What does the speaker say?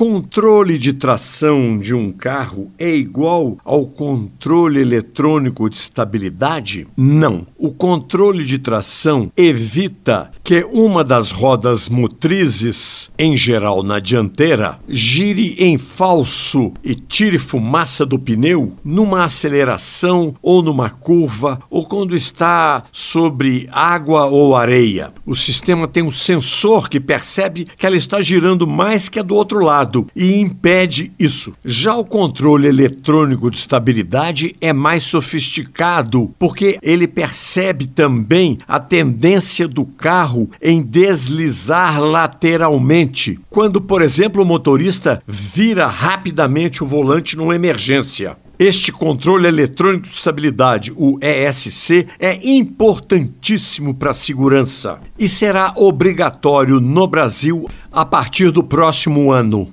controle de tração de um carro é igual ao controle eletrônico de estabilidade? Não. O controle de tração evita que uma das rodas motrizes, em geral na dianteira, gire em falso e tire fumaça do pneu numa aceleração ou numa curva ou quando está sobre água ou areia. O sistema tem um sensor que percebe que ela está girando mais que a do outro lado e impede isso. Já o controle eletrônico de estabilidade é mais sofisticado porque ele percebe também a tendência do carro em deslizar lateralmente. Quando, por exemplo, o motorista vira rapidamente o volante numa emergência. Este controle eletrônico de estabilidade, o ESC, é importantíssimo para a segurança e será obrigatório no Brasil a partir do próximo ano.